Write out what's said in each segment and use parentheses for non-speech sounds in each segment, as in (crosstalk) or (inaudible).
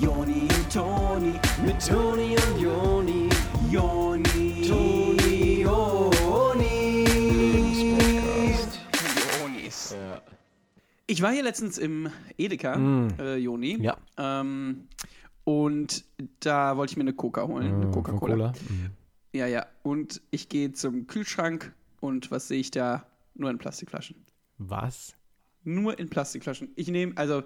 Joni und Toni, mit Toni und Joni, Joni, Toni, Joni. Jonis. Ich war hier letztens im Edeka, äh, Joni. Ja. Ähm, und da wollte ich mir eine Coca holen, eine Coca-Cola. Cola. Mhm. Ja, ja. Und ich gehe zum Kühlschrank und was sehe ich da? Nur in Plastikflaschen. Was? Nur in Plastikflaschen. Ich nehme, also,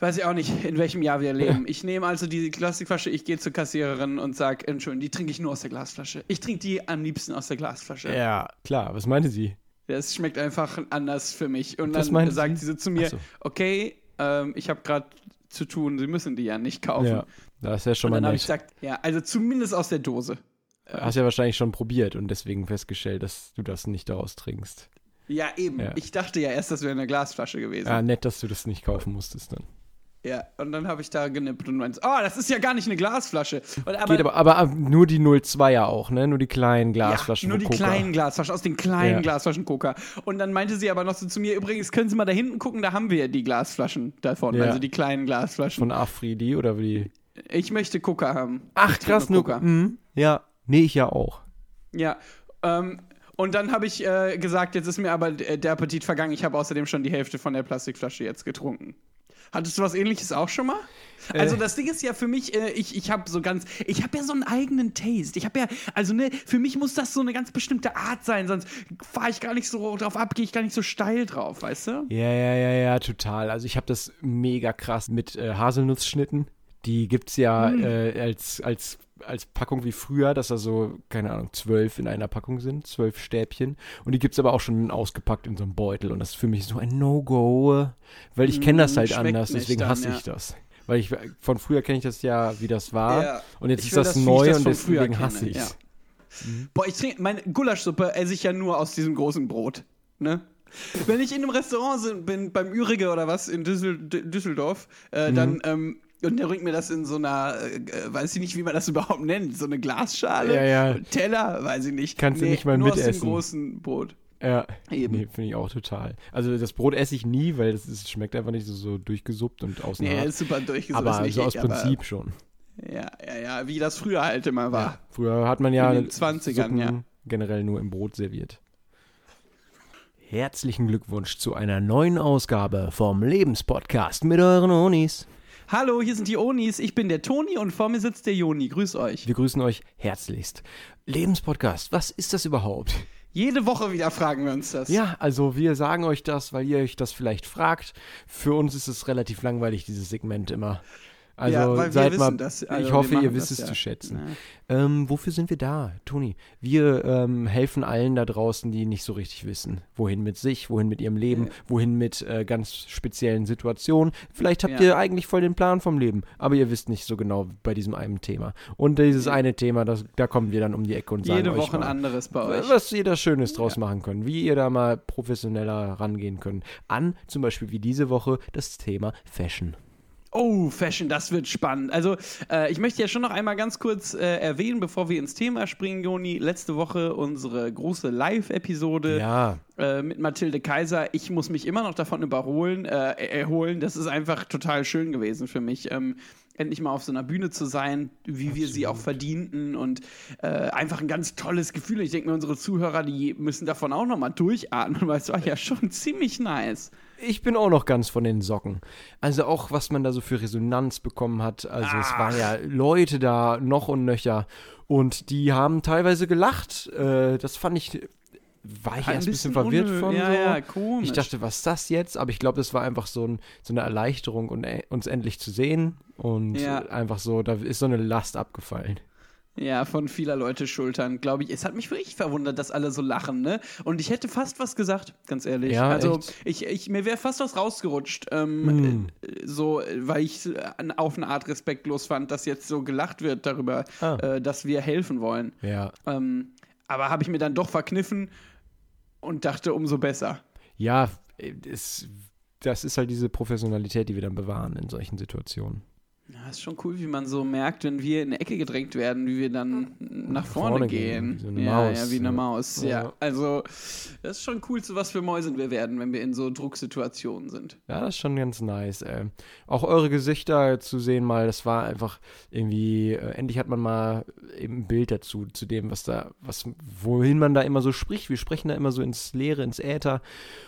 weiß ich auch nicht, in welchem Jahr wir leben. (laughs) Ich nehme also diese Plastikflasche, ich gehe zur Kassiererin und sage, Entschuldigung, die trinke ich nur aus der Glasflasche. Ich trinke die am liebsten aus der Glasflasche. Ja, klar. Was meinte sie? Das schmeckt einfach anders für mich. Und Was dann sagt sie? sie zu mir, so. okay, ähm, ich habe gerade zu tun, Sie müssen die ja nicht kaufen. Ja, das ist ja schon und mal dann habe ich nett. gesagt, ja, also zumindest aus der Dose. Hast ja wahrscheinlich schon probiert und deswegen festgestellt, dass du das nicht daraus trinkst. Ja, eben. Ja. Ich dachte ja erst, das wäre eine Glasflasche gewesen. Ja, nett, dass du das nicht kaufen musstest dann. Ja, und dann habe ich da genippt und meinte, oh, das ist ja gar nicht eine Glasflasche. Und aber, Geht aber, aber ab- nur die 02er auch, ne? Nur die kleinen Glasflaschen ja, nur die Coca. kleinen Glasflaschen, aus den kleinen Ja. Glasflaschen Coca. Und dann meinte sie aber noch so zu mir, übrigens, können Sie mal da hinten gucken, da haben wir ja die Glasflaschen davon, Ja. also die kleinen Glasflaschen. Von Afridi oder wie? ich möchte Coca haben. Ach, Ich krass, nur. Coca. Mhm. Ja, nee, ich ja auch. Ja, ähm, und dann habe ich äh, gesagt, jetzt ist mir aber der Appetit vergangen. Ich habe außerdem schon die Hälfte von der Plastikflasche jetzt getrunken. Hattest du was ähnliches auch schon mal? Also Äh. das Ding ist ja für mich, äh, ich, ich habe so ganz, ich habe ja so einen eigenen Taste. Ich habe ja, also ne, für mich muss das so eine ganz bestimmte Art sein, sonst fahre ich gar nicht so drauf ab, gehe ich gar nicht so steil drauf, weißt du? Ja, ja, ja, ja, total. Also ich habe das mega krass mit äh, Haselnussschnitten. Die gibt's ja Hm. als, als, als Packung wie früher, dass da so, keine Ahnung, zwölf in einer Packung sind, zwölf Stäbchen. Und die gibt's aber auch schon ausgepackt in so einem Beutel. Und das ist für mich so ein No-Go, weil ich kenne das Mm, halt schmeckt anders, deswegen dann, hasse ja. ich das. Weil ich von früher kenne ich das ja, wie das war. Ja. Und jetzt Ich ist das das, ich neu das und deswegen hasse ich's. ja. Boah, ich trinke, meine Gulaschsuppe esse ich ja nur aus diesem großen Brot, ne? Wenn ich in einem Restaurant bin, beim Ürige oder was in Düssel, Düsseldorf, äh, Mhm. dann, ähm, und der bringt mir das in so einer, äh, äh, weiß ich nicht, wie man das überhaupt nennt, so eine Glasschale, Ja, ja. Teller, weiß ich nicht. Kannst du nicht mal nur aus mitessen. dem großen Brot. Ja, Eben. nee, finde ich auch total. Also das Brot esse ich nie, weil das ist, schmeckt einfach nicht so, so durchgesuppt und außen Nee, hart. ist super durchgesetzt. Aber so aus ich, Prinzip schon. Ja, ja, ja, wie das früher halt immer war. Früher hat man ja In den 20ern, Suppen ja. generell nur im Brot serviert. Herzlichen Glückwunsch zu einer neuen Ausgabe vom Lebenspodcast mit euren Onis. Hallo, hier sind die Onis, ich bin der Toni und vor mir sitzt der Joni. Grüß euch. Wir grüßen euch herzlichst. Lebenspodcast, was ist das überhaupt? Jede Woche wieder fragen wir uns das. Ja, also wir sagen euch das, weil ihr euch das vielleicht fragt. Für uns ist es relativ langweilig, dieses Segment immer. Also Ja, seid mal, das. Also ich hoffe, ihr wisst es ja. zu schätzen. Ja. Ähm, wofür sind wir da, Toni? Wir ähm, helfen allen da draußen, die nicht so richtig wissen, wohin mit sich, wohin mit ihrem Leben, wohin mit äh, ganz speziellen Situationen. Vielleicht habt Ja. ihr eigentlich voll den Plan vom Leben, aber ihr wisst nicht so genau bei diesem einen Thema. Und dieses eine Thema, das, da kommen wir dann um die Ecke und sagen Jede euch Woche ein anderes bei euch. was ihr da Schönes draus machen könnt, wie ihr da mal professioneller rangehen könnt. An zum Beispiel wie diese Woche das Thema Fashion. Oh, Fashion, das wird spannend. Also, äh, ich möchte ja schon noch einmal ganz kurz äh, erwähnen, bevor wir ins Thema springen, Joni. Letzte Woche unsere große Live-Episode Ja, äh, mit Mathilde Kaiser. Ich muss mich immer noch davon überholen, äh, erholen. Das ist einfach total schön gewesen für mich. Ähm, endlich mal auf so einer Bühne zu sein, wie wir sie auch verdienten und äh, einfach ein ganz tolles Gefühl. Ich denke mir, unsere Zuhörer, die müssen davon auch noch mal durchatmen, weil es war ja schon (laughs) ziemlich nice. Ich bin auch noch ganz von den Socken. Also auch, was man da so für Resonanz bekommen hat. Also es waren ja Leute da noch und nöcher. Und die haben teilweise gelacht. Äh, das fand ich, war ich Ein erst ein bisschen verwirrt von. ja, so. ja, komisch. Ich dachte, was ist das jetzt? Aber ich glaube, das war einfach so, ein, so eine Erleichterung, und, äh, uns endlich zu sehen. Und Ja. einfach so, da ist so eine Last abgefallen. Ja, von vieler Leute Schultern, glaube ich. Es hat mich wirklich verwundert, dass alle so lachen, ne? Und ich hätte fast was gesagt, ganz ehrlich. Ja, also echt? ich, ich mir wäre fast was rausgerutscht, ähm, Mm. äh, so, äh, weil ich es auf eine Art respektlos fand, dass jetzt so gelacht wird darüber, Ah. äh, dass wir helfen wollen. Ja. Ähm, aber habe ich mir dann doch verkniffen und dachte, umso besser. Ja, es, das ist halt diese Professionalität, die wir dann bewahren in solchen Situationen. Ja, ist schon cool, wie man so merkt, wenn wir in eine Ecke gedrängt werden, wie wir dann nach vorne, vorne gehen. gehen, wie so eine ja, Maus, ja, wie eine ja. Maus. Ja. Ja. also das ist schon cool, zu was für Mäusen wir werden, wenn wir in so Drucksituationen sind. Ja, das ist schon ganz nice. Ey. Auch eure Gesichter zu sehen mal, das war einfach irgendwie, äh, endlich hat man mal eben ein Bild dazu, zu dem, was da, was, wohin man da immer so spricht. Wir sprechen da immer so ins Leere, ins Äther.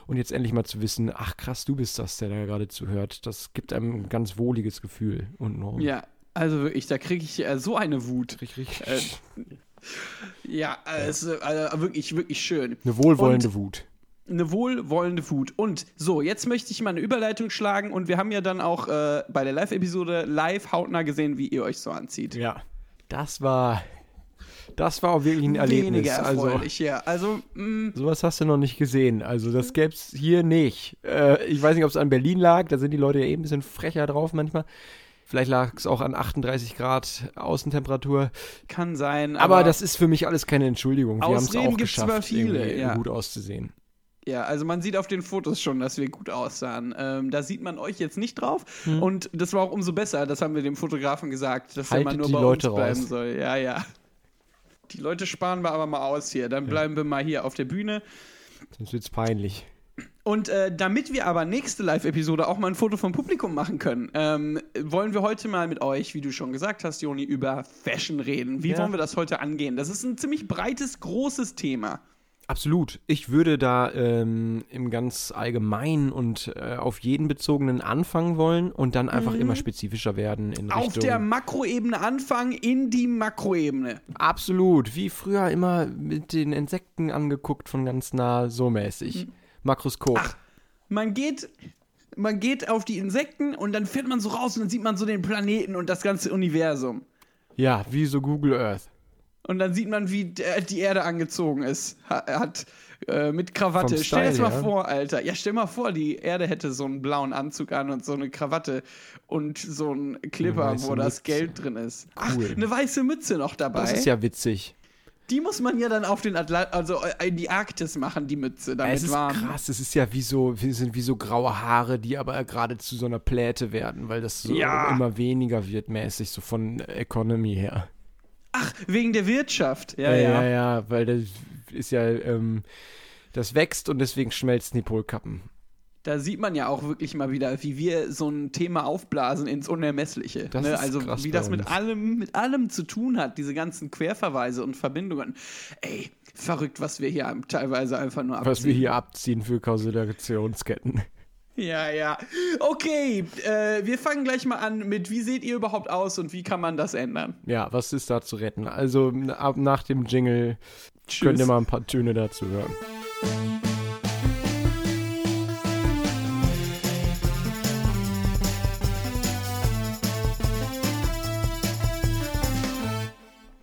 Und jetzt endlich mal zu wissen, ach krass, du bist das, der da gerade zuhört. Das gibt einem ein ganz wohliges Gefühl untenrum. Ja, also wirklich, da kriege ich äh, so eine Wut. Richtig. Äh, ja, äh, es äh, wirklich, wirklich schön. Eine wohlwollende Wut. eine wohlwollende Wut. Und so, jetzt möchte ich mal eine Überleitung schlagen und wir haben ja dann auch äh, bei der Live-Episode live hautnah gesehen, wie ihr euch so anzieht. Ja. Das war, das war auch wirklich ein Erlebnis. Weniger Also, erfreulich, ja. Also, mh, Sowas hast du noch nicht gesehen. Also das gäb's hier nicht. Äh, ich weiß nicht, ob es an Berlin lag. Da sind die Leute ja eben ein bisschen frecher drauf manchmal. Vielleicht lag es auch an 38 Grad Außentemperatur. kann sein. Aber, Aber, das ist für mich alles keine Entschuldigung. Wir haben es auch geschafft, zwar viele, ja. gut auszusehen. ja, also man sieht auf den Fotos schon, dass wir gut aussahen. Ähm, da sieht man euch jetzt nicht drauf. Und das war auch umso besser. Das haben wir dem Fotografen gesagt, dass er Haltet mal nur die bei Leute uns bleiben raus. soll. Ja, ja. Die Leute sparen wir aber mal aus hier. Dann bleiben wir mal hier auf der Bühne. Sonst wird's peinlich. Und äh, damit wir aber nächste Live-Episode auch mal ein Foto vom Publikum machen können, ähm, wollen wir heute mal mit euch, wie du schon gesagt hast, Joni, über Fashion reden. Wie Ja. wollen wir das heute angehen? Das ist ein ziemlich breites, großes Thema. Absolut. Ich würde da ähm, im ganz allgemeinen und äh, auf jeden bezogenen anfangen wollen und dann einfach immer spezifischer werden in Mhm. Auf Richtung. der Makroebene anfangen, in die Makroebene. Absolut. Wie früher immer mit den Insekten angeguckt von ganz nah, so mäßig. Mhm. Makroskop. Man geht, man geht auf die Insekten und dann fährt man so raus und dann sieht man so den Planeten und das ganze Universum. Ja, wie so Google Earth. Und dann sieht man, wie die Erde angezogen ist. Ha- hat äh, mit Krawatte. Vom stell dir das Style, mal ja. vor, Alter. Ja, stell mal vor, die Erde hätte so einen blauen Anzug an und so eine Krawatte und so einen Clipper, Eine wo das Mütze. Geld drin ist. Ach, Cool. eine weiße Mütze noch dabei. Das ist ja witzig. Die muss man ja dann auf den Atlant also äh, in die Arktis machen, die Mütze, damit es ist warm. krass, es ist ja wie so, wie sind wie so graue Haare, die aber gerade zu so einer Pläte werden, weil das so Ja. immer weniger wird mäßig, so von Economy her. Ach, wegen der Wirtschaft. Ja, ja, ja. ja, ja weil das ist ja, ähm, das wächst und deswegen schmelzen die Polkappen. Da sieht man ja auch wirklich mal wieder, wie wir so ein Thema aufblasen ins Unermessliche. Das ne? ist Also krass wie das mit allem, mit allem zu tun hat, diese ganzen Querverweise und Verbindungen. Ey, verrückt, was wir hier teilweise einfach nur abziehen. Was wir hier abziehen für Kausalationsketten. Ja, ja. Okay, äh, wir fangen gleich mal an mit, wie seht ihr überhaupt aus und wie kann man das ändern? Ja, was ist da zu retten? Also ab nach dem Jingle Tschüss. könnt ihr mal ein paar Töne dazu hören.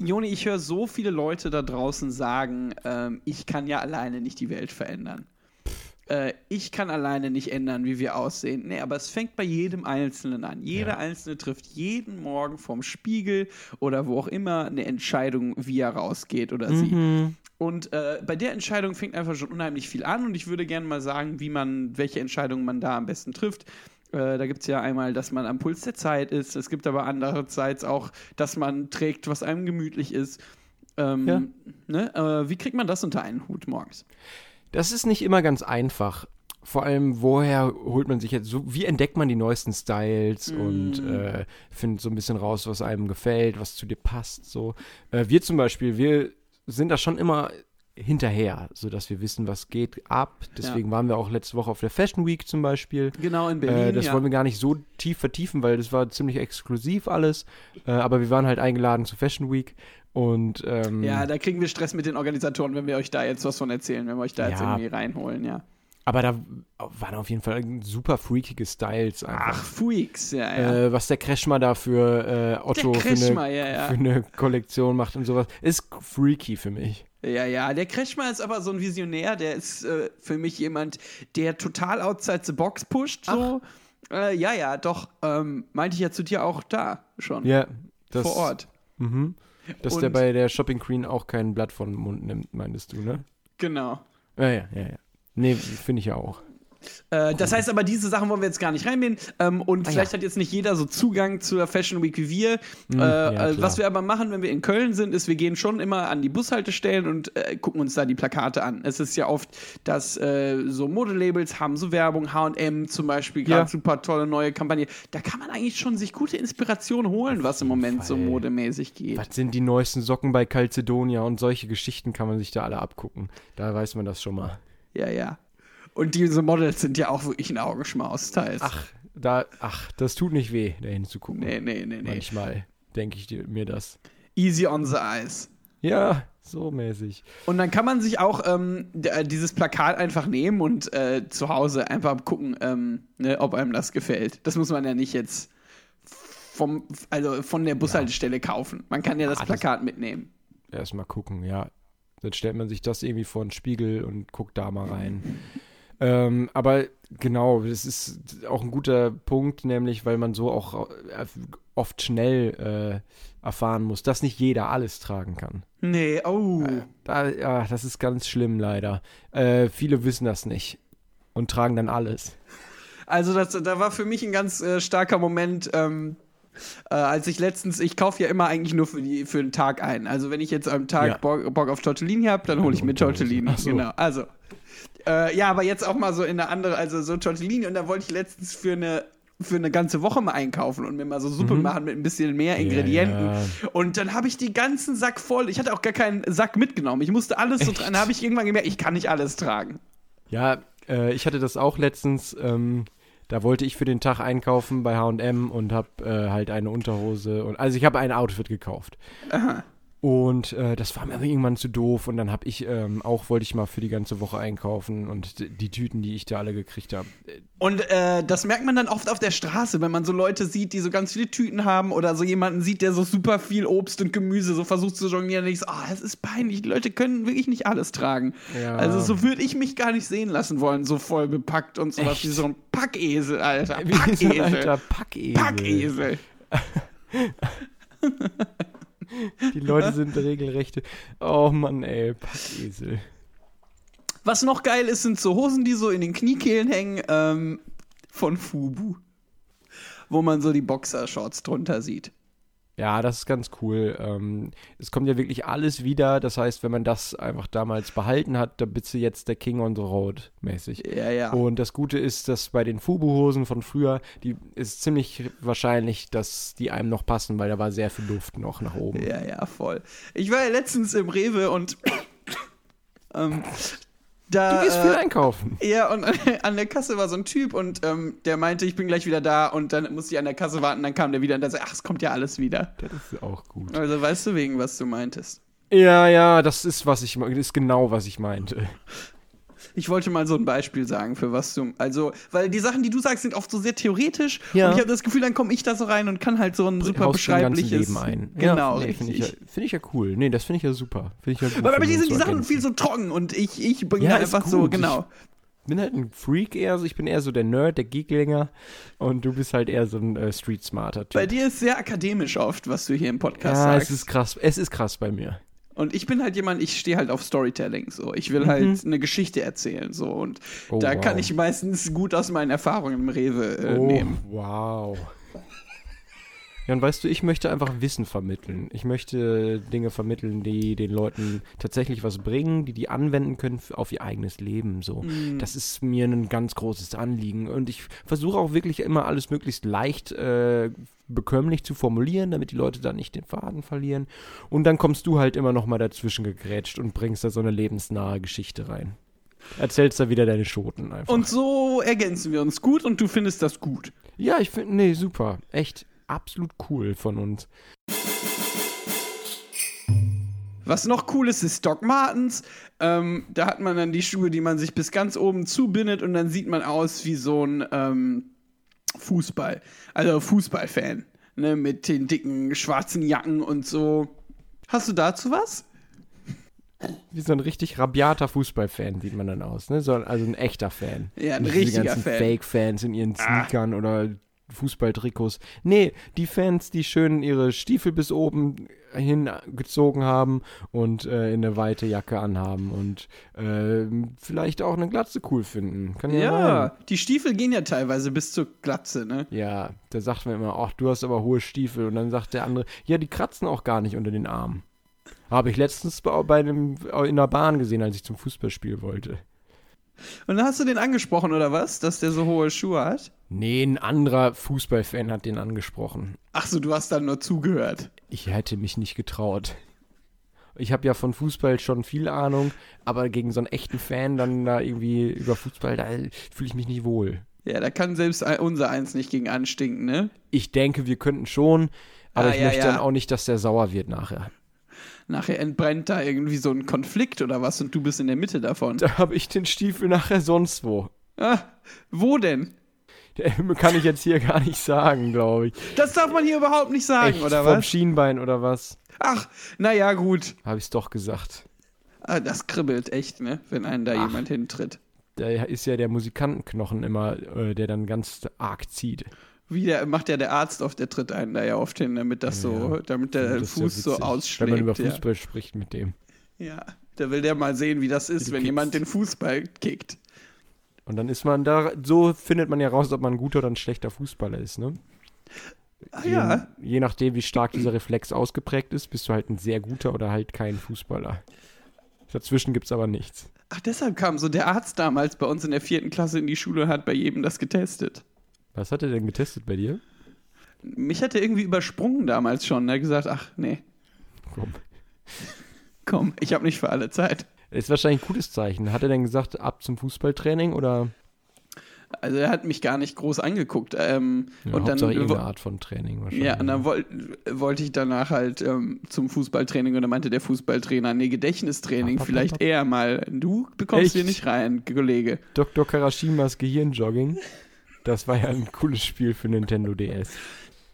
Joni, ich höre so viele Leute da draußen sagen, ähm, ich kann ja alleine nicht die Welt verändern. Äh, ich kann alleine nicht ändern, wie wir aussehen. Nee, aber es fängt bei jedem Einzelnen an. Jeder Ja. Einzelne trifft jeden Morgen vorm Spiegel oder wo auch immer eine Entscheidung, wie er rausgeht oder sie. Und äh, bei der Entscheidung fängt einfach schon unheimlich viel an und ich würde gerne mal sagen, wie man, welche Entscheidungen man da am besten trifft. Äh, da gibt es ja einmal, dass man am Puls der Zeit ist. Es gibt aber andererseits auch, dass man trägt, was einem gemütlich ist. Ähm, Ja. ne? äh, wie kriegt man das unter einen Hut morgens? Das ist nicht immer ganz einfach. Vor allem, woher holt man sich jetzt so, wie entdeckt man die neuesten Styles und äh, findet so ein bisschen raus, was einem gefällt, was zu dir passt. So. Äh, wir zum Beispiel, wir sind da schon immer hinterher, sodass wir wissen, was geht ab. Deswegen waren wir auch letzte Woche auf der Fashion Week zum Beispiel. Genau, in Berlin. Äh, das ja. wollen wir gar nicht so tief vertiefen, weil das war ziemlich exklusiv alles. Äh, aber wir waren halt eingeladen zur Fashion Week und ähm, ja, da kriegen wir Stress mit den Organisatoren, wenn wir euch da jetzt was von erzählen, wenn wir euch da jetzt Ja. irgendwie reinholen, ja. aber da waren auf jeden Fall super freakige Styles einfach. Ach, Freaks, ja, ja. Äh, was der Kretschmer da für äh, Otto Der für, eine, ja, ja. für eine Kollektion macht und sowas, ist freaky für mich. Ja, ja, der Kretschmer ist aber so ein Visionär, der ist äh, für mich jemand, der total outside the box pusht, so. Äh, ja, ja, doch, ähm, meinte ich ja zu dir auch da schon, Ja, das, vor Ort. Mhm. Dass der Und- bei der Shopping Queen auch kein Blatt von Mund nimmt, meintest du, ne? Genau. Ja, ja, ja, ja. Nee, finde ich ja auch. Äh, das heißt aber, diese Sachen wollen wir jetzt gar nicht reinnehmen. Ähm, und Ah, vielleicht ja. hat jetzt nicht jeder so Zugang zur Fashion Week wie wir. Hm, äh, ja, äh, was wir aber machen, wenn wir in Köln sind, ist, wir gehen schon immer an die Bushaltestellen und äh, gucken uns da die Plakate an. Es ist ja oft, dass äh, so Modelabels haben so Werbung, HM zum Beispiel, gerade Ja. super tolle neue Kampagne. Da kann man eigentlich schon sich gute Inspiration holen, was im Moment so Fall. modemäßig geht. Was sind die neuesten Socken bei Calcedonia und solche Geschichten kann man sich da alle abgucken. Da weiß man das schon mal. Ja, ja. Und diese Models sind ja auch wirklich ein Augenschmaus teils. Ach, da, ach, das tut nicht weh, da hinzugucken. Nee, nee, nee, nee. Manchmal denke ich mir das. Easy on the eyes. Ja, so mäßig. Und dann kann man sich auch ähm, äh, dieses Plakat einfach nehmen und äh, zu Hause einfach gucken, ähm, ne, ob einem das gefällt. Das muss man ja nicht jetzt vom, also von der Bushaltestelle kaufen. Man kann ja das Ah, das- Plakat mitnehmen. Erstmal gucken, ja. Dann stellt man sich das irgendwie vor den Spiegel und guckt da mal rein. Ähm, aber genau, das ist auch ein guter Punkt, nämlich weil man so auch äh, oft schnell äh, erfahren muss, dass nicht jeder alles tragen kann. Nee, oh. Da, ja, das ist ganz schlimm leider. Äh, viele wissen das nicht und tragen dann alles. Also das, da war für mich ein ganz äh, starker Moment, ähm, äh, als ich letztens, ich kaufe ja immer eigentlich nur für, die, für den Tag ein. Also wenn ich jetzt am Tag Ja. Bock, Bock auf Tortellini habe, dann hole ich mir. Tortellini. So. Genau. Also. Äh, ja, aber jetzt auch mal so in eine andere, also so Tortellini und da wollte ich letztens für eine für eine ganze Woche mal einkaufen und mir mal so Suppe machen mit ein bisschen mehr Ingredienten. Mhm. ja. Und dann habe ich die ganzen Sack voll. Ich hatte auch gar keinen Sack mitgenommen. Ich musste alles so dran. Dann habe ich irgendwann gemerkt, ich kann nicht alles tragen. Ja, äh, ich hatte das auch letztens. Ähm, da wollte ich für den Tag einkaufen bei H&M und habe äh, halt eine Unterhose und also ich habe ein Outfit gekauft. Und äh, das war mir irgendwann zu doof und dann habe ich ähm, auch wollte ich mal für die ganze Woche einkaufen und die Tüten, die ich da alle gekriegt habe. Und äh, das merkt man dann oft auf der Straße, wenn man so Leute sieht, die so ganz viele Tüten haben oder so jemanden sieht, der so super viel Obst und Gemüse so versucht zu jonglieren. Und ich so, ah, das ist peinlich. Die Leute können wirklich nicht alles tragen. Ja. Also so würde ich mich gar nicht sehen lassen wollen, so voll bepackt und sowas Echt? wie so ein Packesel, Alter. Wie so ein Packesel. alter Packesel. Packesel. (laughs) Die Leute sind regelrechte. Oh Mann, ey, Packesel. Was noch geil ist, sind so Hosen, die so in den Kniekehlen hängen, ähm, von Fubu. Wo man so die Boxershorts drunter sieht. Ja, das ist ganz cool. Ähm, es kommt ja wirklich alles wieder. Das heißt, wenn man das einfach damals behalten hat, dann bist du jetzt der King on the Road mäßig. Ja, ja. Und das Gute ist, dass bei den Fubu-Hosen von früher, die ist ziemlich wahrscheinlich, dass die einem noch passen, weil da war sehr viel Luft noch nach oben. Ja, ja, voll. Ich war ja letztens im Rewe und (coughs) ähm, da. Du gehst viel äh, einkaufen. ja, und (laughs) an der Kasse war so ein Typ und ähm, der meinte, ich bin gleich wieder da und dann musste ich an der Kasse warten, dann kam der wieder und der sagte, ach, es kommt ja alles wieder. Das ist auch gut. Also weißt du wegen, was du meintest. Ja, ja, das ist, was ich, das ist genau, was ich meinte. Ich wollte mal so ein Beispiel sagen, für was du. Also, weil die Sachen, die du sagst, sind oft so sehr theoretisch. Ja. Und ich habe das Gefühl, dann komme ich da so rein und kann halt so ein super Haust beschreibliches. Leben ein. Genau, ja, Finde ich, ja, find ich ja cool. Nee, das finde ich ja super. Finde ich ja gut. Aber bei wenn dir wir sind die so Sachen viel so trocken und ich, ich bin Ja, da einfach so, gut. genau. Ich bin halt ein Freak eher, so ich bin eher so der Nerd, der Geeklinger und du bist halt eher so ein äh, Street Smarter Typ. Bei dir ist sehr akademisch oft, was du hier im Podcast ja, sagst. es ist krass. Es ist krass bei mir. Und ich bin halt jemand, ich stehe halt auf Storytelling. So, ich will halt eine Geschichte erzählen. So und Mhm. Oh, da wow. kann ich meistens gut aus meinen Erfahrungen im Rewe äh, oh, nehmen. wow. Ja, und weißt du, ich möchte einfach Wissen vermitteln. Ich möchte Dinge vermitteln, die den Leuten tatsächlich was bringen, die die anwenden können auf ihr eigenes Leben. So, Mhm. das ist mir ein ganz großes Anliegen. Und ich versuche auch wirklich immer alles möglichst leicht äh, bekömmlich zu formulieren, damit die Leute dann nicht den Faden verlieren. Und dann kommst du halt immer noch mal dazwischen gegrätscht und bringst da so eine lebensnahe Geschichte rein. Erzählst da wieder deine Schoten einfach. Und so ergänzen wir uns gut und du findest das gut. Ja, ich finde, nee, super. Echt absolut cool von uns. Was noch cool ist, ist Doc Martens. Ähm, da hat man dann die Schuhe, die man sich bis ganz oben zubindet und dann sieht man aus wie so ein ähm, Fußball. Also Fußballfan. Ne, mit den dicken schwarzen Jacken und so. Hast du dazu was? Wie so ein richtig rabiater Fußballfan sieht man dann aus, ne? So, also ein echter Fan. Ja, ein Nicht richtiger ganzen Fan. Ah. Fake-Fans in ihren Sneakern oder Fußballtrikots. Nee, die Fans, die schön ihre Stiefel bis oben hingezogen haben und äh, eine weite Jacke anhaben und äh, vielleicht auch eine Glatze cool finden. Kann ja, Ja, sein. die Stiefel gehen ja teilweise bis zur Glatze, ne? Ja, da sagt man immer, ach, du hast aber hohe Stiefel. Und dann sagt der andere, ja, die kratzen auch gar nicht unter den Armen. Habe ich letztens bei, bei einem, in der Bahn gesehen, als ich zum Fußballspiel wollte. Und dann hast du den angesprochen, oder was? Dass der so hohe Schuhe hat? Nee, ein anderer Fußballfan hat den angesprochen. Ach so, du hast dann nur zugehört. Ich hätte mich nicht getraut. Ich habe ja von Fußball schon viel Ahnung, aber gegen so einen echten Fan dann da irgendwie über Fußball, da fühle ich mich nicht wohl. Ja, da kann selbst unser Eins nicht gegen anstinken, ne? Ich denke, wir könnten schon, aber Ah, ich ja, möchte ja. dann auch nicht, dass der sauer wird nachher. Nachher entbrennt da irgendwie so ein Konflikt oder was und du bist in der Mitte davon. Da habe ich den Stiefel nachher sonst wo. Ah, wo denn? Der kann ich jetzt hier gar nicht sagen, glaube ich. Das darf man hier überhaupt nicht sagen, Echt, oder vom was? Schienbein oder was? Ach, naja, gut. Habe ich es doch gesagt. Ah, das kribbelt echt, ne? Wenn einen da Ach. jemand hintritt. Da ist ja der Musikantenknochen immer, äh, der dann ganz arg zieht. Wie der, macht ja der Arzt auf, der tritt einen da ja oft hin, damit das so, Ja. damit der ist ja Fuß so ausschlägt. Wenn man über ja. Fußball spricht mit dem. ja, da will der mal sehen, wie das ist, du wenn kickst. jemand den Fußball kickt. Und dann ist man da, so findet man ja raus, ob man ein guter oder ein schlechter Fußballer ist, ne? Ah Je, ja, je nachdem, wie stark dieser Reflex ausgeprägt ist, bist du halt ein sehr guter oder halt kein Fußballer. Dazwischen gibt's aber nichts. ach deshalb kam so der Arzt damals bei uns in der vierten Klasse in die Schule und hat bei jedem das getestet. Was hat er denn getestet bei dir? Mich hat er irgendwie übersprungen damals schon. Er hat gesagt, ach nee, Komm. komm, ich habe nicht für alle Zeit. Ist wahrscheinlich ein gutes Zeichen. Hat er denn gesagt, ab zum Fußballtraining oder Also er hat mich gar nicht groß angeguckt. Ähm, ja, und dann, Hauptsache wo- irgendeine Art von Training wahrscheinlich? ja, und dann woll, wollte ich danach halt ähm, zum Fußballtraining und dann meinte der Fußballtrainer, nee, Gedächtnistraining, Ap, ap, vielleicht ap. eher mal. Du bekommst Echt? hier nicht rein, Kollege. Dr. Karashimas Gehirnjogging. Das war ja ein cooles Spiel für Nintendo DS.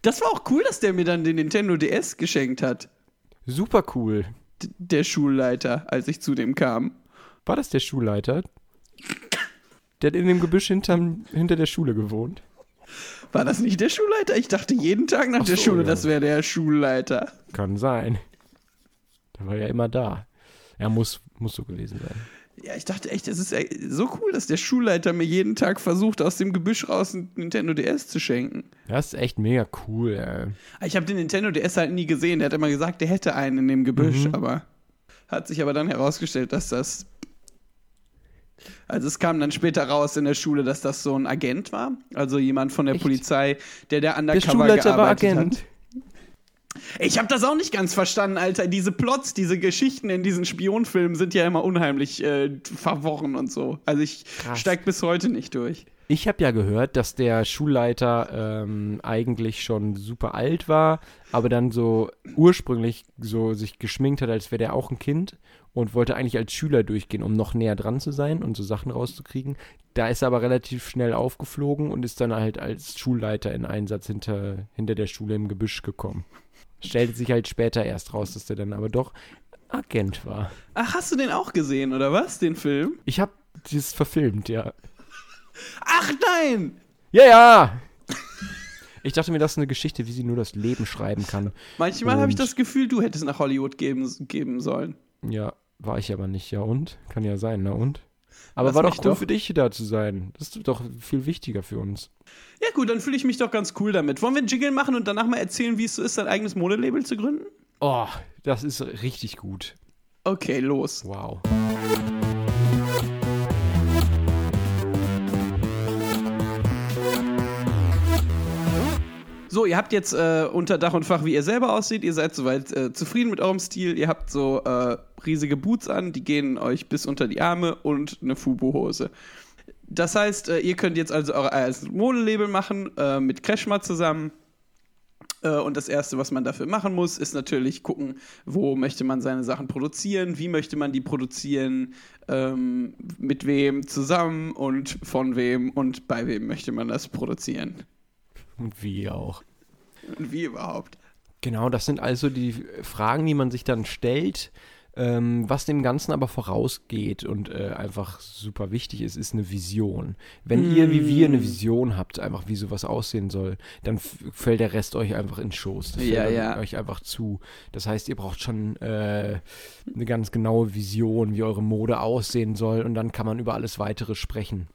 Das war auch cool, dass der mir dann den Nintendo DS geschenkt hat. Super cool. D der Schulleiter, als ich zu dem kam. War das der Schulleiter? Der hat in dem Gebüsch hinterm, hinter der Schule gewohnt. War das nicht der Schulleiter? Ich dachte jeden Tag nach Ach der so, Schule, ja. das wäre der Schulleiter. Kann sein. Der war ja immer da. Er muss, muss so gewesen sein. Ja, ich dachte echt, es ist äh, so cool, dass der Schulleiter mir jeden Tag versucht, aus dem Gebüsch raus ein Nintendo DS zu schenken. Das ist echt mega cool, ey. Ich habe den Nintendo DS halt nie gesehen. Der hat immer gesagt, der hätte einen in dem Gebüsch, Mhm. aber hat sich aber dann herausgestellt, dass das. Also es kam dann später raus in der Schule, dass das so ein Agent war, also jemand von der Echt? Polizei, der der Der undercover Schulleiter war gearbeitet Agent. hat. Ich habe das auch nicht ganz verstanden, Alter. Diese Plots, diese Geschichten in diesen Spionfilmen sind ja immer unheimlich äh, verworren und so. Also ich Krass. steig bis heute nicht durch. Ich habe ja gehört, dass der Schulleiter ähm, eigentlich schon super alt war, aber dann so ursprünglich so sich geschminkt hat, als wäre der auch ein Kind und wollte eigentlich als Schüler durchgehen, um noch näher dran zu sein und so Sachen rauszukriegen. Da ist er aber relativ schnell aufgeflogen und ist dann halt als Schulleiter in Einsatz hinter, hinter der Schule im Gebüsch gekommen. Stellte sich halt später erst raus, dass der dann aber doch Agent war. Ach, hast du den auch gesehen, oder was, den Film? Ich habe dieses verfilmt, ja. Ach nein! Ja, ja! Ich dachte mir, das ist eine Geschichte, wie sie nur das Leben schreiben kann. Manchmal habe ich das Gefühl, du hättest nach Hollywood geben, geben sollen. Ja, war ich aber nicht. Ja, und? Kann ja sein, na und? Aber Lass war doch cool doch. für dich, da zu sein. Das ist doch viel wichtiger für uns. Ja gut, dann fühle ich mich doch ganz cool damit. Wollen wir einen Jingle machen und danach mal erzählen, wie es so ist, sein eigenes Modelabel zu gründen? Oh, das ist richtig gut. Okay, los. Wow. So, ihr habt jetzt äh, unter Dach und Fach, wie ihr selber aussieht. Ihr seid soweit äh, zufrieden mit eurem Stil. Ihr habt so äh, riesige Boots an, die gehen euch bis unter die Arme und eine Fubu-Hose. Das heißt, äh, ihr könnt jetzt also euer eigenes Modelabel machen äh, mit Kreshma zusammen. Äh, und das Erste, was man dafür machen muss, ist natürlich gucken, wo möchte man seine Sachen produzieren, wie möchte man die produzieren, ähm, mit wem zusammen und von wem und bei wem möchte man das produzieren. Und wie auch. Und wie überhaupt. Genau, das sind also die Fragen, die man sich dann stellt, Ähm, was dem Ganzen aber vorausgeht und äh, einfach super wichtig ist, ist eine Vision. Wenn mm. ihr wie wir eine Vision habt, einfach wie sowas aussehen soll, dann fällt der Rest euch einfach in Schoß. Das ja, fällt ja. euch einfach zu. Das heißt, ihr braucht schon äh, eine ganz genaue Vision, wie eure Mode aussehen soll und dann kann man über alles weitere sprechen.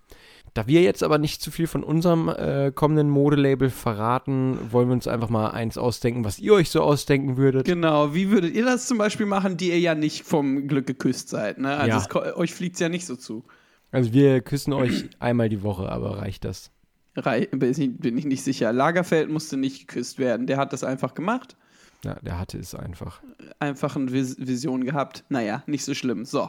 Da wir jetzt aber nicht zu viel von unserem äh, kommenden Modelabel verraten, wollen wir uns einfach mal eins ausdenken, was ihr euch so ausdenken würdet. Genau, wie würdet ihr das zum Beispiel machen, die ihr ja nicht vom Glück geküsst seid? Ne? Also Ja. es, euch fliegt es ja nicht so zu. Also wir küssen euch einmal die Woche, aber reicht das? Rei bin ich- nicht sicher. Lagerfeld musste nicht geküsst werden. Der hat das einfach gemacht. Ja, der hatte es einfach. Einfach eine Vis Vision gehabt. Naja, nicht so schlimm. So.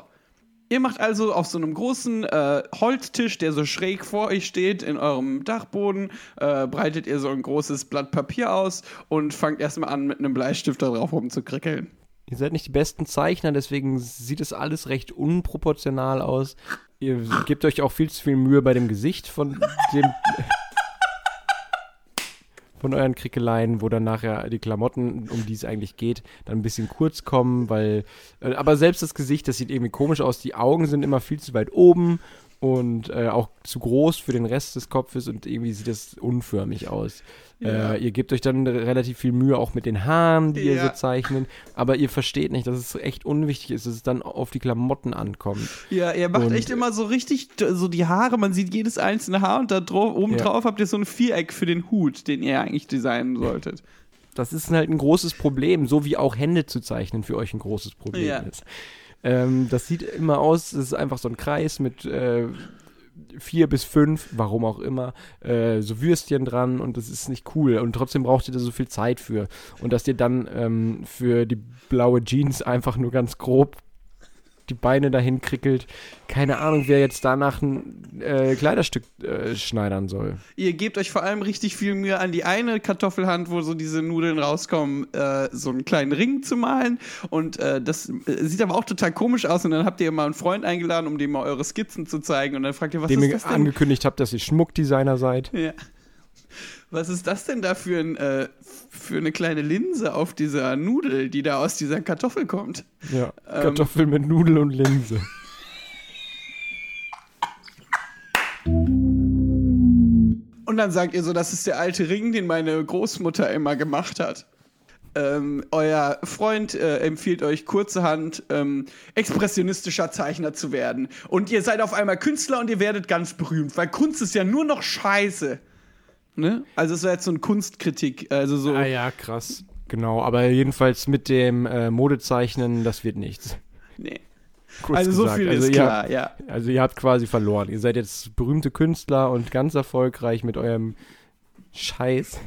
Ihr macht also auf so einem großen äh, Holztisch, der so schräg vor euch steht, in eurem Dachboden, äh, breitet ihr so ein großes Blatt Papier aus und fangt erstmal an, mit einem Bleistift da drauf rumzukrickeln. Ihr seid nicht die besten Zeichner, deswegen sieht es alles recht unproportional aus. Ihr gebt euch auch viel zu viel Mühe bei dem Gesicht von dem (laughs) von euren Krickeleien, wo dann nachher die Klamotten, um die es eigentlich geht, dann ein bisschen kurz kommen, weil äh, aber selbst das Gesicht, das sieht irgendwie komisch aus. Die Augen sind immer viel zu weit oben und äh, auch zu groß für den Rest des Kopfes und irgendwie sieht das unförmig aus. Ja. Äh, ihr gebt euch dann relativ viel Mühe auch mit den Haaren, die ihr Ja. so zeichnet, aber ihr versteht nicht, dass es echt unwichtig ist, dass es dann auf die Klamotten ankommt. Ja, ihr macht Und- echt immer so richtig, so die Haare, man sieht jedes einzelne Haar und da drauf, oben Ja. drauf habt ihr so ein Viereck für den Hut, den ihr eigentlich designen solltet. Das ist halt ein großes Problem, so wie auch Hände zu zeichnen für euch ein großes Problem Ja. ist. Ähm, das sieht immer aus, es ist einfach so ein Kreis mit äh, vier bis fünf, warum auch immer, äh, so Würstchen dran und das ist nicht cool. Und trotzdem braucht ihr da so viel Zeit für. Und dass ihr dann ähm, für die blaue Jeans einfach nur ganz grob die Beine dahin krickelt. Keine Ahnung, wer jetzt danach ein äh, Kleiderstück äh, schneidern soll. Ihr gebt euch vor allem richtig viel Mühe an die eine Kartoffelhand, wo so diese Nudeln rauskommen, äh, so einen kleinen Ring zu malen. Und äh, das äh, sieht aber auch total komisch aus. Und dann habt ihr mal einen Freund eingeladen, um dem mal eure Skizzen zu zeigen. Und dann fragt ihr, was Dem ist ihr das denn? angekündigt habt, dass ihr Schmuckdesigner seid. Ja. Was ist das denn da für, ein, äh, für eine kleine Linse auf dieser Nudel, die da aus dieser Kartoffel kommt? Ja, Ähm. Kartoffel mit Nudel und Linse. Und dann sagt ihr so, das ist der alte Ring, den meine Großmutter immer gemacht hat. Ähm, euer Freund äh, empfiehlt euch kurzerhand ähm, expressionistischer Zeichner zu werden. Und ihr seid auf einmal Künstler und ihr werdet ganz berühmt, weil Kunst ist ja nur noch Scheiße. Ne? Also es war jetzt so eine Kunstkritik, also so. Ah ja, krass. Genau, aber jedenfalls mit dem äh, Modezeichnen, das wird nichts. Nee. (laughs) Kurz Also so gesagt. viel also ist klar, ja. Also ihr habt quasi verloren. Ihr seid jetzt berühmte Künstler und ganz erfolgreich mit eurem Scheiß.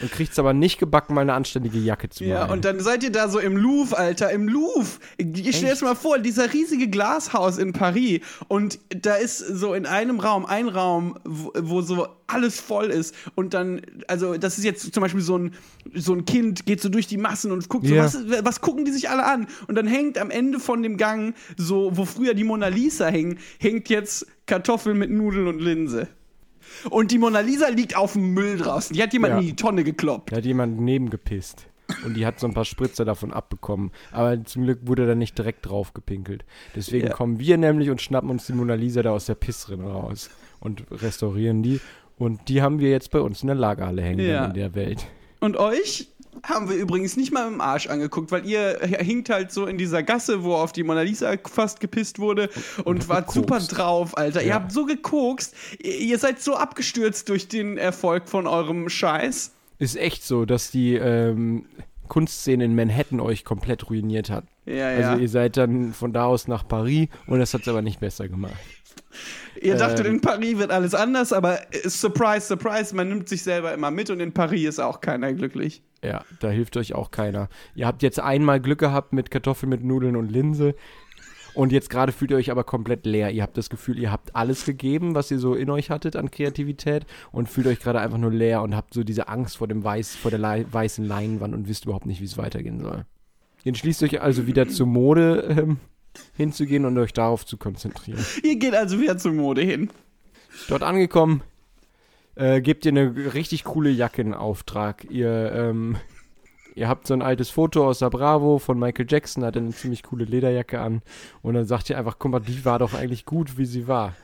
Und kriegt es aber nicht gebacken, mal eine anständige Jacke zu Ja, malen. und dann seid ihr da so im Louvre, Alter, im Louvre. Ich stell dir mal vor, dieser riesige Glashaus in Paris und da ist so in einem Raum, ein Raum, wo, wo so alles voll ist und dann, also das ist jetzt zum Beispiel so ein, so ein Kind, geht so durch die Massen und guckt so, Ja. was, was gucken die sich alle an? Und dann hängt am Ende von dem Gang, so, wo früher die Mona Lisa hing, hängt jetzt Kartoffel mit Nudeln und Linse. Und die Mona Lisa liegt auf dem Müll draußen. Die hat jemand Ja. in die Tonne gekloppt. Da hat jemand nebengepisst. Und die hat so ein paar Spritzer davon abbekommen. Aber zum Glück wurde da nicht direkt drauf gepinkelt. Deswegen Ja. kommen wir nämlich und schnappen uns die Mona Lisa da aus der Pissrinne raus. Und restaurieren die. Und die haben wir jetzt bei uns in der Lagerhalle hängen Ja. in der Welt. Und euch haben wir übrigens nicht mal im Arsch angeguckt, weil ihr hinkt halt so in dieser Gasse, wo auf die Mona Lisa fast gepisst wurde und, Und wart super drauf, Alter. Ihr Ja. habt so gekokst, ihr ihr seid so abgestürzt durch den Erfolg von eurem Scheiß. Ist echt so, dass die ähm, Kunstszene in Manhattan euch komplett ruiniert hat. Ja, ja. Also ihr seid dann von da aus nach Paris und das hat es aber nicht besser gemacht. ihr dachtet, ähm, in Paris wird alles anders, aber äh, surprise, surprise, man nimmt sich selber immer mit und in Paris ist auch keiner glücklich. Ja, da hilft euch auch keiner. Ihr habt jetzt einmal Glück gehabt mit Kartoffeln mit Nudeln und Linse. Und jetzt gerade fühlt ihr euch aber komplett leer. Ihr habt das Gefühl, ihr habt alles gegeben, was ihr so in euch hattet an Kreativität und fühlt euch gerade einfach nur leer und habt so diese Angst vor dem Weiß, vor der Lei- weißen Leinwand und wisst überhaupt nicht, wie es weitergehen soll. Ihr entschließt euch also wieder zur Mode ähm, hinzugehen und euch darauf zu konzentrieren. Ihr geht also wieder zur Mode hin. Dort angekommen, äh, gebt ihr eine richtig coole Jacke in Auftrag. Ihr, ähm, Ihr habt so ein altes Foto aus der Bravo von Michael Jackson, hat eine ziemlich coole Lederjacke an. Und dann sagt ihr einfach, guck mal, die war doch eigentlich gut, wie sie war.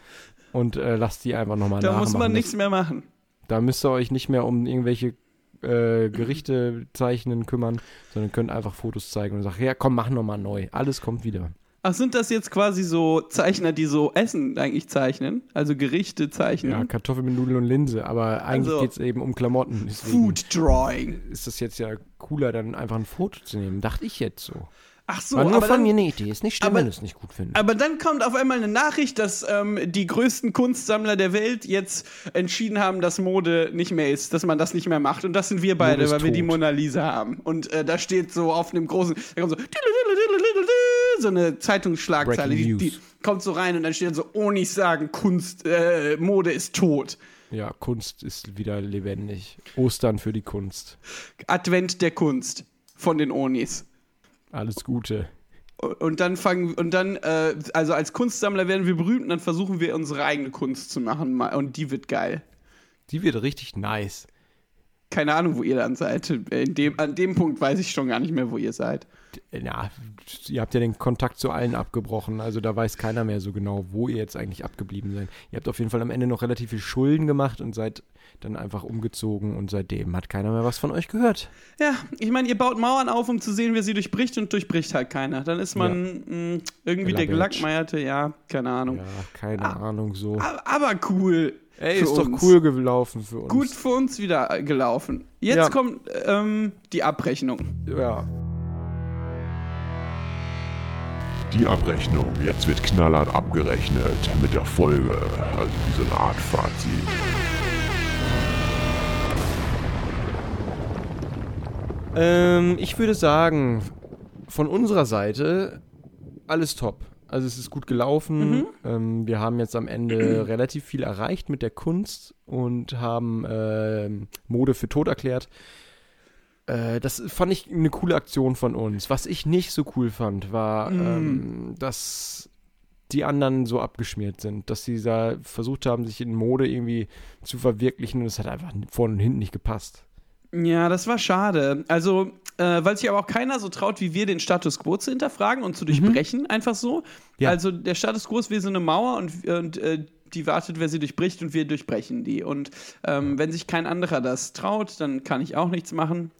Und äh, lasst die einfach nochmal Da nachmachen. muss man nichts mehr machen. Da müsst ihr euch nicht mehr um irgendwelche äh, Gerichte zeichnen kümmern, sondern könnt einfach Fotos zeigen und sagen, ja komm, mach nochmal neu. Alles kommt wieder. Ach, sind das jetzt quasi so Zeichner, die so Essen eigentlich zeichnen? Also Gerichte zeichnen? Ja, Kartoffeln mit Nudeln und Linse, aber eigentlich Also- geht es eben um Klamotten. Deswegen Food Drawing. ist das jetzt ja cooler, dann einfach ein Foto zu nehmen. Dachte ich jetzt so. Ach so, War nur aber von dann, mir eine Idee. Ist nicht schlimm, aber- wenn du es nicht gut findest. aber dann kommt auf einmal eine Nachricht, dass ähm, die größten Kunstsammler der Welt jetzt entschieden haben, dass Mode nicht mehr ist, dass man das nicht mehr macht. Und das sind wir beide, weil wir die tot. Mona Lisa haben. Und äh, da steht so auf einem großen, da kommt so, so eine Zeitungsschlagzeile, die, die kommt so rein und dann steht dann so, Onis sagen, Kunst, äh, Mode ist tot. Ja, Kunst ist wieder lebendig. Ostern für die Kunst. Advent der Kunst von den Onis. Alles Gute. Und dann fangen und dann, äh, also als Kunstsammler werden wir berühmt und dann versuchen wir unsere eigene Kunst zu machen und die wird geil. Die wird richtig nice. Keine Ahnung, wo ihr dann seid. In dem, an dem Punkt weiß ich schon gar nicht mehr, wo ihr seid. Ja, ihr habt ja den Kontakt zu allen abgebrochen, also da weiß keiner mehr so genau, wo ihr jetzt eigentlich abgeblieben seid. Ihr habt auf jeden Fall am Ende noch relativ viel Schulden gemacht und seid dann einfach umgezogen und seitdem hat keiner mehr was von euch gehört. Ja, ich meine, ihr baut Mauern auf, um zu sehen, wer sie durchbricht und durchbricht halt keiner. Dann ist man mh, irgendwie der Elaborate. Gelackmeierte, ja, keine Ahnung. Ja, keine Ahnung so. Aber cool. Ey, ist doch uns. cool gelaufen für uns. Gut für uns wieder äh, gelaufen. Jetzt Ja. kommt ähm, die Abrechnung. Ja. Die Abrechnung. Jetzt wird knallhart abgerechnet mit der Folge. Also wie so eine Art Fazit. Ähm, ich würde sagen, von unserer Seite alles top. Also es ist gut gelaufen. Ähm, wir haben jetzt am Ende (clears throat) relativ viel erreicht mit der Kunst und haben ähm, Mode für tot erklärt. Äh, das fand ich eine coole Aktion von uns. Was ich nicht so cool fand, war, ähm, dass die anderen so abgeschmiert sind, dass sie da versucht haben, sich in Mode irgendwie zu verwirklichen und es hat einfach vorne und hinten nicht gepasst. Ja, das war schade. Also, äh, weil sich aber auch keiner so traut, wie wir den Status quo zu hinterfragen und zu durchbrechen, einfach so. Ja. Also, der Status quo ist wie so eine Mauer und, und äh, die wartet, wer sie durchbricht und wir durchbrechen die. Und ähm, wenn sich kein anderer das traut, dann kann ich auch nichts machen.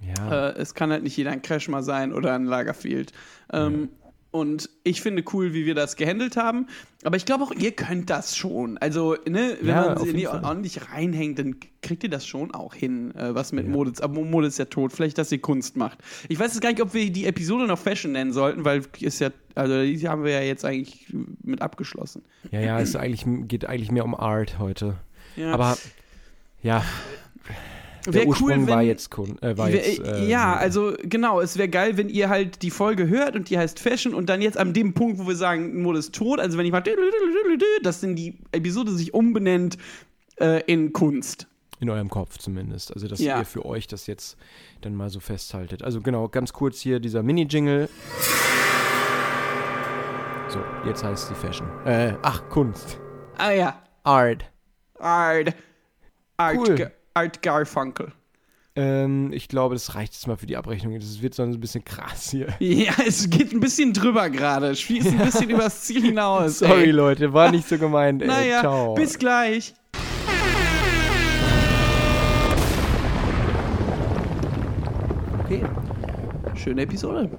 Ja. Äh, es kann halt nicht jeder ein Crash mal sein oder ein Lagerfield. Ähm, Und ich finde cool, wie wir das gehandelt haben. Aber ich glaube auch, ihr könnt das schon. Also, ne, wenn Ja, man sie ordentlich reinhängt, dann kriegt ihr das schon auch hin, äh, was mit Mode ist. Aber Mode ist ja tot. Vielleicht, dass ihr Kunst macht. Ich weiß jetzt gar nicht, ob wir die Episode noch Fashion nennen sollten, weil ist ja, also die haben wir ja jetzt eigentlich mit abgeschlossen. Ja, ja, es eigentlich, geht eigentlich mehr um Art heute. Ja. Aber ja, der Ursprung war wenn- jetzt, äh, war Wär- jetzt äh, ja, also genau, es wäre geil, wenn ihr halt die Folge hört und die heißt Fashion und dann jetzt an dem Punkt, wo wir sagen, Mode ist tot, also wenn ich mal, dass dann die Episode sich umbenennt äh, in Kunst. in eurem Kopf zumindest. Also, dass Ja. ihr für euch das jetzt dann mal so festhaltet. Also genau, ganz kurz hier dieser Mini-Jingle. So, jetzt heißt die Fashion. Äh, ach, Kunst. Ah ja, Art. Art, Art, Cool. Art Garfunkel. Ähm, ich glaube, das reicht jetzt mal für die Abrechnung. Das wird so ein bisschen krass hier. (laughs) Ja, es geht ein bisschen drüber gerade, schießt ein bisschen (laughs) übers Ziel hinaus. Sorry, ey. Leute, war nicht so gemeint. Ey. Naja, Ciao. bis gleich. okay. Schöne Episode.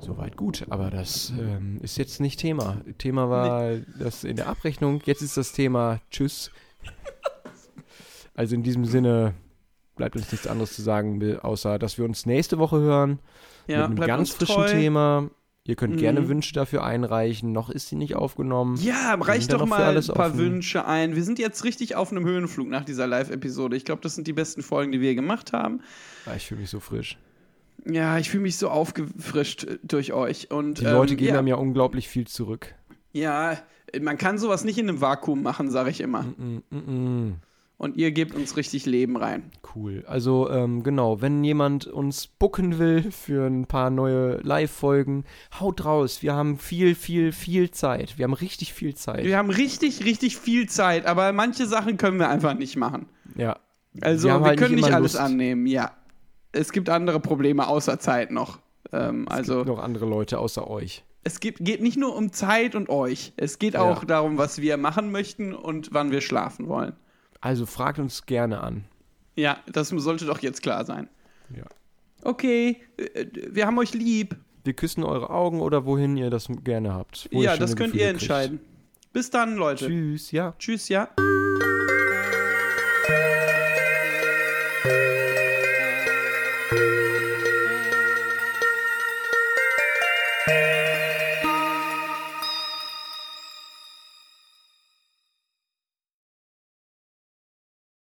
Soweit gut, aber das ähm, ist jetzt nicht Thema. Thema war das in der Abrechnung. Jetzt ist das Thema Tschüss. Also in diesem Sinne bleibt uns nichts anderes zu sagen, außer dass wir uns nächste Woche hören Ja, mit einem ganz frischen. Thema. Ihr könnt Mhm. gerne Wünsche dafür einreichen. Noch ist sie nicht aufgenommen. Ja, reicht doch mal alles ein paar offen. Wünsche ein. Wir sind jetzt richtig auf einem Höhenflug nach dieser Live-Episode. Ich glaube, das sind die besten Folgen, die wir gemacht haben. Ah, Ich fühle mich so frisch. Ja, ich fühle mich so aufgefrischt äh, durch euch. Und, Die Leute ähm, geben ja, einem ja unglaublich viel zurück. Ja, man kann sowas nicht in einem Vakuum machen, sage ich immer. Mm, mm, mm. Und ihr gebt uns richtig Leben rein. Cool. Also, ähm, genau, wenn jemand uns booken will für ein paar neue Live-Folgen, haut raus. Wir haben viel, viel, viel Zeit. Wir haben richtig viel Zeit. Wir haben richtig, richtig viel Zeit, aber manche Sachen können wir einfach nicht machen. Ja. Also, wir, haben halt können nicht immer alles Lust. annehmen, ja. es gibt andere Probleme außer Zeit noch. Ähm, also Noch andere Leute außer euch. es gibt, geht nicht nur um Zeit und euch. Es geht Ja. auch darum, was wir machen möchten und wann wir schlafen wollen. Also fragt uns gerne an. Ja, das sollte doch jetzt klar sein. Ja. Okay, äh, wir haben euch lieb. Wir küssen eure Augen oder wohin ihr das gerne habt. ja, das könnt Gefühle ihr kriegt. entscheiden. Bis dann, Leute. Tschüss, ja. Tschüss ja.